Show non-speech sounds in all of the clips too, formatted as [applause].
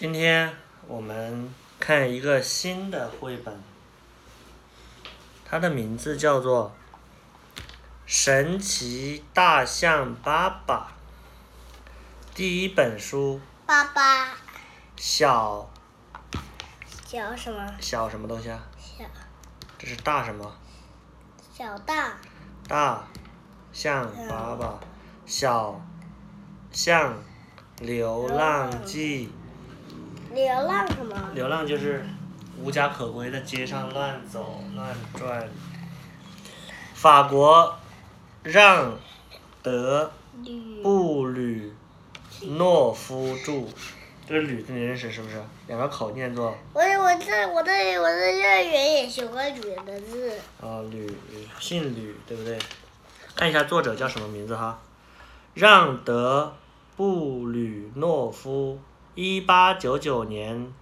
今天我们看一个新的绘本，它的名字叫做《神奇大象爸爸》。第一本书，爸爸小小什么？小什么东西啊？小这是大什么？小大大象爸爸，小象流浪记。流浪什么？流浪就是无家可归，在街上乱走乱转。法国让德布吕诺夫著，这个吕字你认识是不是？两个口念作我我在我在我在幼儿园也学过吕的字。啊吕，姓吕对不对？看一下作者叫什么名字哈？让德布吕诺夫，一八九九年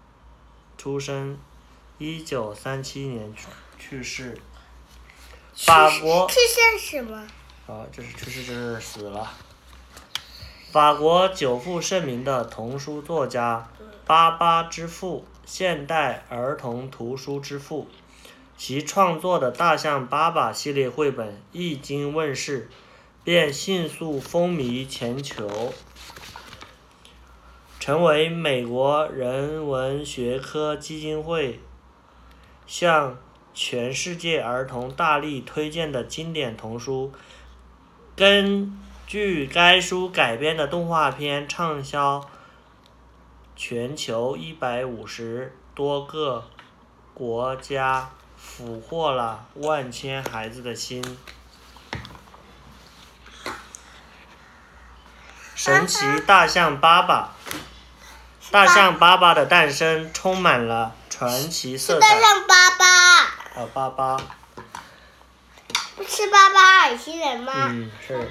出生，一九三七年去去世。法国去世什么？啊，这是去世这是死了。法国久负盛名的童书作家，巴巴之父，现代儿童图书之父。其创作的《大象爸爸》系列绘本一经问世，便迅速风靡全球，成为美国人文学科基金会向全世界儿童大力推荐的经典童书。根据该书改编的动画片畅销全球一百五十多个国家，俘获了万千孩子的心。神奇大象爸爸，大象爸爸的诞生充满了传奇色彩。大象爸爸，啊，爸爸，是爸爸耳机人吗？嗯，是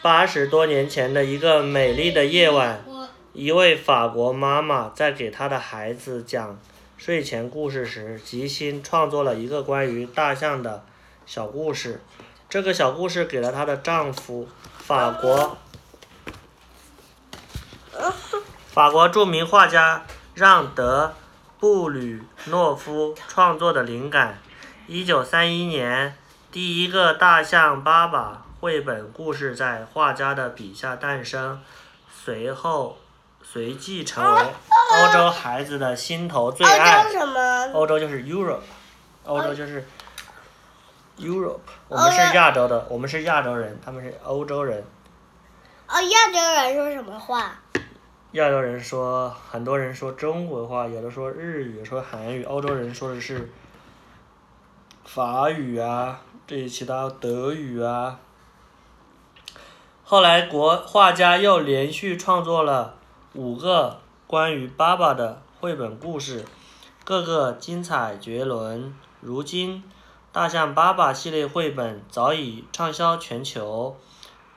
八十多年前的一个美丽的夜晚，一位法国妈妈在给她的孩子讲睡前故事时，即兴创作了一个关于大象的小故事。这个小故事给了她的丈夫，法国法国著名画家让德布吕诺夫创作的灵感。一九三一年，第一个大象爸爸绘本故事在画家的笔下诞生，随后随即成为欧洲孩子的心头最欧爱洲。什么？欧洲就是 Europe，欧洲就是 Europe，我们是亚洲的，我们是亚洲人，他们是欧洲人。哦，亚洲人说什么话？亚洲人说，很多人说中国话，有的说日语，说韩语，欧洲人说的是法语啊，这些其他德语啊。后来国画家又连续创作了五个关于爸爸的绘本故事，个个精彩绝伦。如今，《大象爸爸》系列绘本早已畅销全球，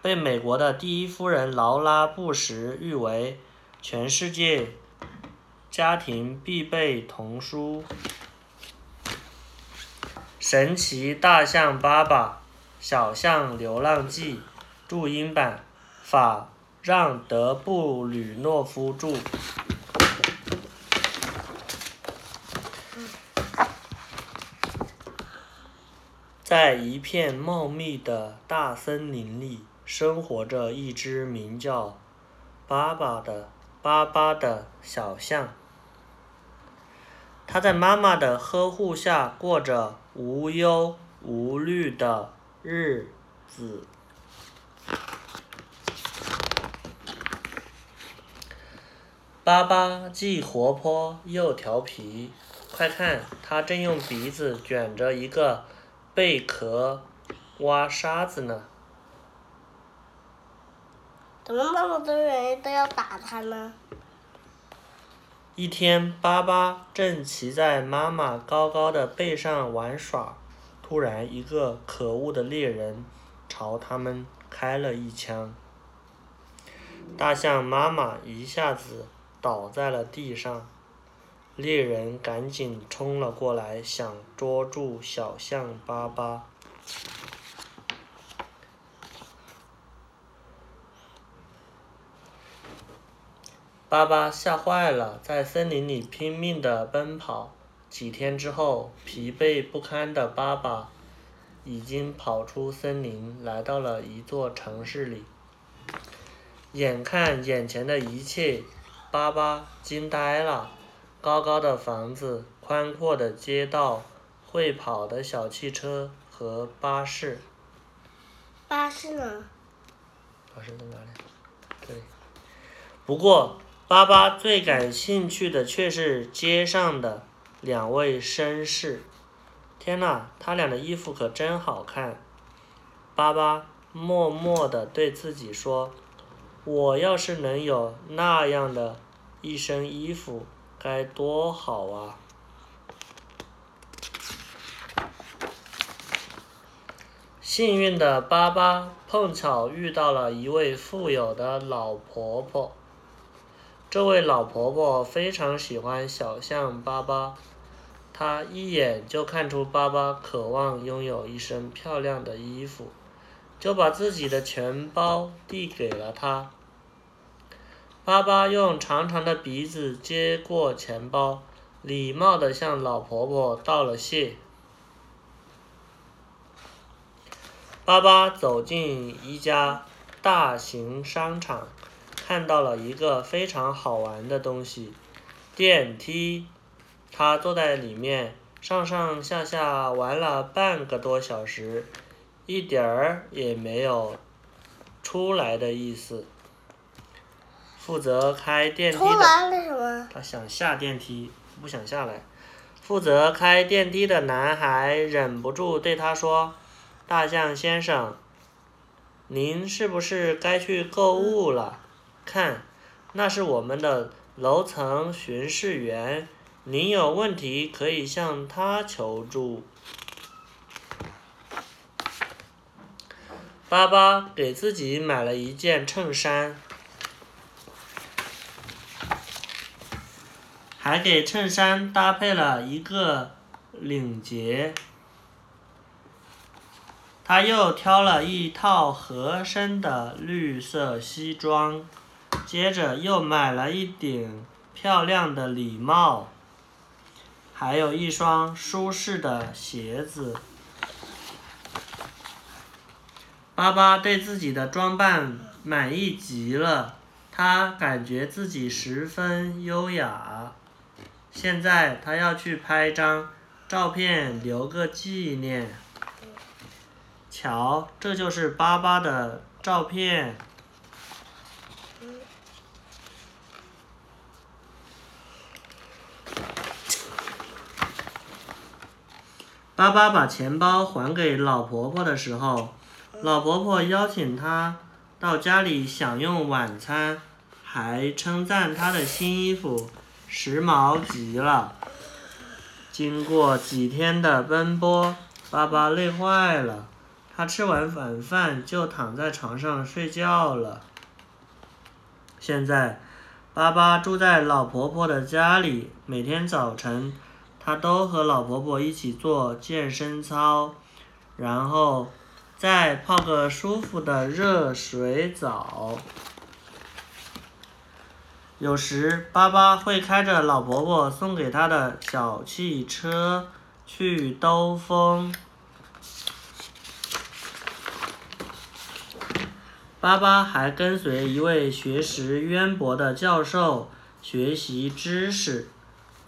被美国的第一夫人劳拉·布什誉为全世界家庭必备童书。神奇大象爸爸，小象流浪记，注音版，法让德布吕诺夫著。在一片茂密的大森林里，生活着一只名叫巴巴的巴巴的小象。它在妈妈的呵护下过着无忧无虑的日子。巴巴既活泼又调皮，快看，它正用鼻子卷着一个贝壳挖沙子呢。怎么那么多人都要打他呢？一天，巴巴正骑在妈妈高高的背上玩耍，突然，一个可恶的猎人朝他们开了一枪。大象妈妈一下子倒在了地上，猎人赶紧冲了过来，想捉住小象巴巴。巴巴吓坏了，在森林里拼命的奔跑。几天之后，疲惫不堪的巴巴已经跑出森林，来到了一座城市里。眼看眼前的一切，巴巴惊呆了：高高的房子、宽阔的街道、会跑的小汽车和巴士。巴士呢？巴士在哪里？这里。不过，巴巴最感兴趣的却是街上的两位绅士。天哪，他俩的衣服可真好看！巴巴默默地对自己说。我要是能有那样的一身衣服，该多好啊！幸运的巴巴碰巧遇到了一位富有的老婆婆。这位老婆婆非常喜欢小象巴巴，她一眼就看出巴巴渴望拥有一身漂亮的衣服。就把自己的钱包递给了他。巴巴用长长的鼻子接过钱包，礼貌地向老婆婆道了谢。巴巴走进一家大型商场，看到了一个非常好玩的东西——电梯。他坐在里面，上上下下玩了半个多小时。一点儿也没有出来的意思。负责开电梯的，他想下电梯，不想下来。负责开电梯的男孩忍不住对他说：“大象先生，您是不是该去购物了？看，那是我们的楼层巡视员，您有问题可以向他求助。”巴巴给自己买了一件衬衫，还给衬衫搭配了一个领结。他又挑了一套合身的绿色西装，接着又买了一顶漂亮的礼帽，还有一双舒适的鞋子。巴巴对自己的装扮满意极了，他感觉自己十分优雅。现在他要去拍张照片留个纪念。瞧，这就是巴巴的照片。巴巴把钱包还给老婆婆的时候。老婆婆邀请他到家里享用晚餐，还称赞他的新衣服时髦极了。经过几天的奔波，巴巴累坏了，他吃完晚饭就躺在床上睡觉了。现在，巴巴住在老婆婆的家里，每天早晨，他都和老婆婆一起做健身操，然后。再泡个舒服的热水澡。有时，巴巴会开着老婆婆送给他的小汽车去兜风。巴巴还跟随一位学识渊博的教授学习知识。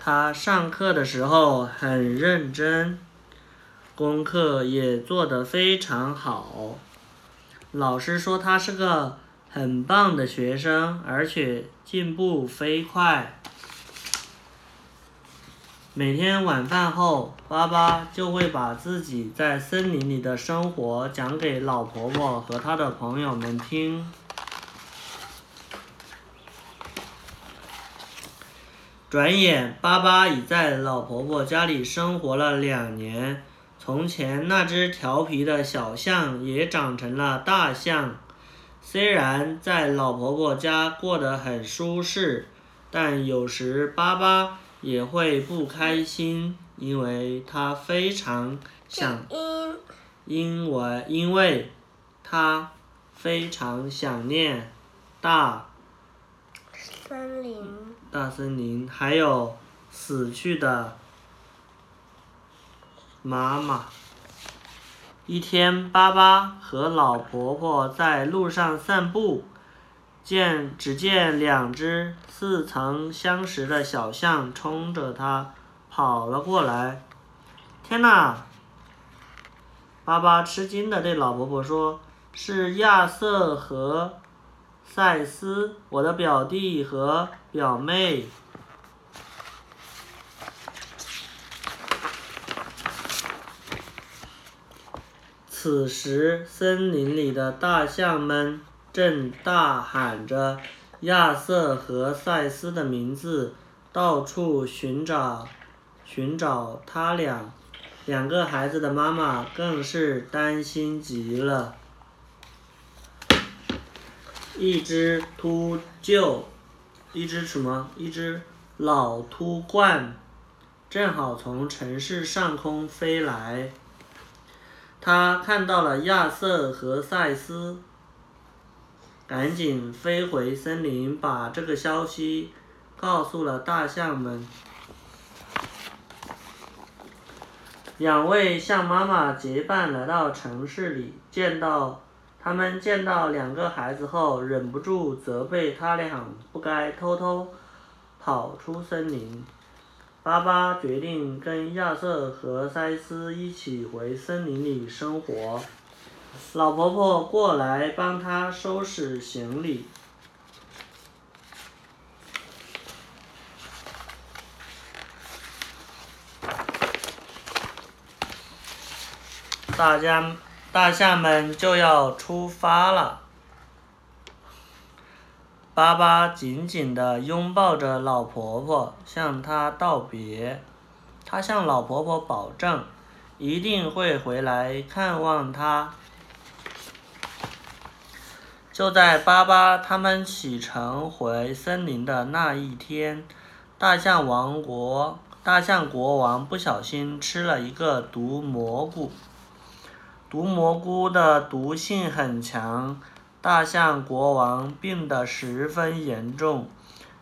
他上课的时候很认真。功课也做得非常好，老师说他是个很棒的学生，而且进步飞快。每天晚饭后，巴巴就会把自己在森林里的生活讲给老婆婆和他的朋友们听。转眼，巴巴已在老婆婆家里生活了两年。从前那只调皮的小象也长成了大象。虽然在老婆婆家过得很舒适，但有时巴巴也会不开心，因为他非常想，因为因为他非常想念大森林，大森林，还有死去的妈妈。一天，巴巴和老婆婆在路上散步，见只见两只似曾相识的小象冲着他跑了过来。天哪！巴巴吃惊的对老婆婆说：“是亚瑟和赛斯，我的表弟和表妹。”此时，森林里的大象们正大喊着亚瑟和赛斯的名字，到处寻找寻找他俩。两个孩子的妈妈更是担心极了。一只秃鹫，一只什么？一只老秃鹳，正好从城市上空飞来。他看到了亚瑟和赛斯，赶紧飞回森林，把这个消息告诉了大象们。两位象妈妈结伴来到城市里，见到他们见到两个孩子后，忍不住责备他俩不该偷偷跑出森林。巴巴决定跟亚瑟和塞斯一起回森林里生活。老婆婆过来帮他收拾行李。大家，大象们就要出发了。巴巴紧紧地拥抱着老婆婆，向她道别。他向老婆婆保证，一定会回来看望她。就在巴巴他们启程回森林的那一天，大象王国大象国王不小心吃了一个毒蘑菇。毒蘑菇的毒性很强，大象国王病得十分严重，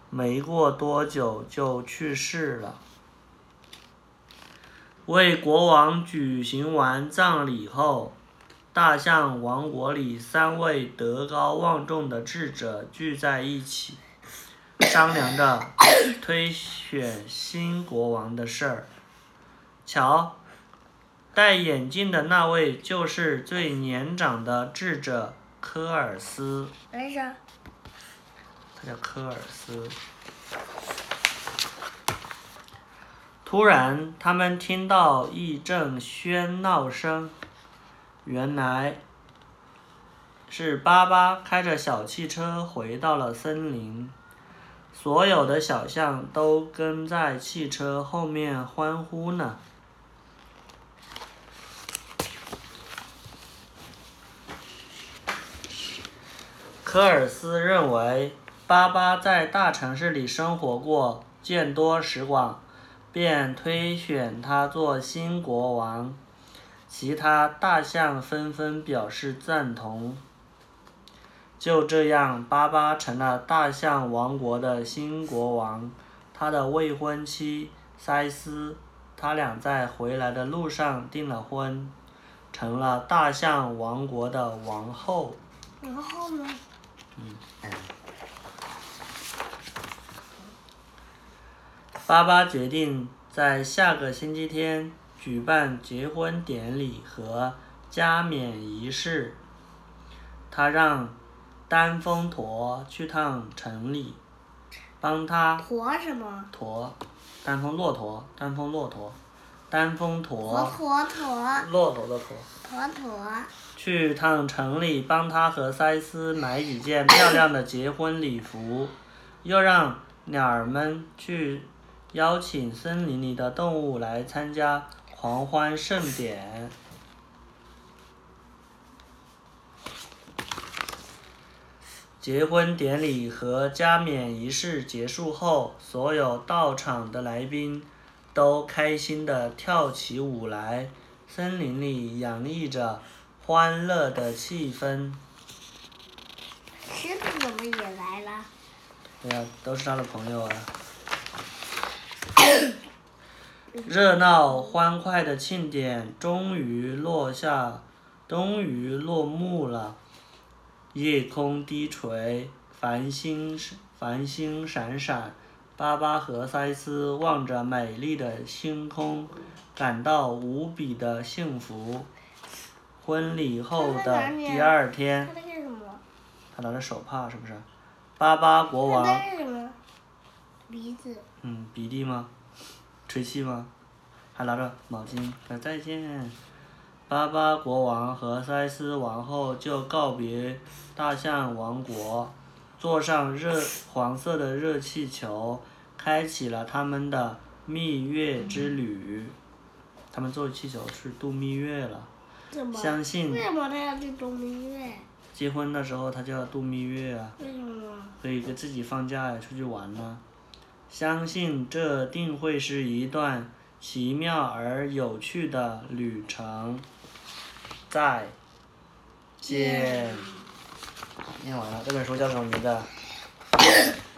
没过多久就去世了。为国王举行完葬礼后，大象王国里三位德高望重的智者聚在一起，商量着 [coughs] 推选新国王的事儿。瞧。戴眼镜的那位就是最年长的智者科尔斯。为啥。他叫科尔斯。突然，他们听到一阵喧闹声，原来是巴巴开着小汽车回到了森林，所有的小象都跟在汽车后面欢呼呢。科尔斯认为，巴巴在大城市里生活过，见多识广，便推选他做新国王。其他大象纷纷表示赞同。就这样，巴巴成了大象王国的新国王。他的未婚妻塞斯，他俩在回来的路上订了婚，成了大象王国的王后。然后呢？嗯，巴巴决定在下个星期天举办结婚典礼和加冕仪式。他让丹峰驼去趟城里，帮他。驼什么？驼，丹峰骆驼，丹峰骆驼，丹峰驼。驼驼。骆驼的驼。驼驼。去趟城里，帮他和塞斯买几件漂亮的结婚礼服，[laughs] 又让鸟儿们去邀请森林里的动物来参加狂欢盛典。结婚典礼和加冕仪式结束后，所有到场的来宾都开心地跳起舞来，森林里洋溢着。欢乐的气氛。狮子怎么也来了？对呀，都是他的朋友啊。热闹欢快的庆典终于落下，终于落幕了。夜空低垂，繁星繁星闪闪。巴巴和塞斯望着美丽的星空，感到无比的幸福。婚礼后的第二天，他在干什么？他拿着手帕是不是？巴巴国王？鼻子。嗯，鼻涕吗？吹气吗？还拿着毛巾，说再见。巴巴国王和塞斯王后就告别大象王国，坐上热黄色的热气球，开启了他们的蜜月之旅。他们坐气球去度蜜月了。相信为什么他要去度蜜月？结婚的时候他就要度蜜月啊，为什么？可以给自己放假呀，出去玩呢。相信这定会是一段奇妙而有趣的旅程。再见。念完了，这本书叫什么名字？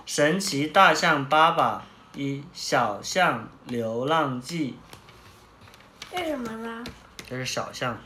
神奇大象爸爸一小象流浪记。为什么呢？这是小象，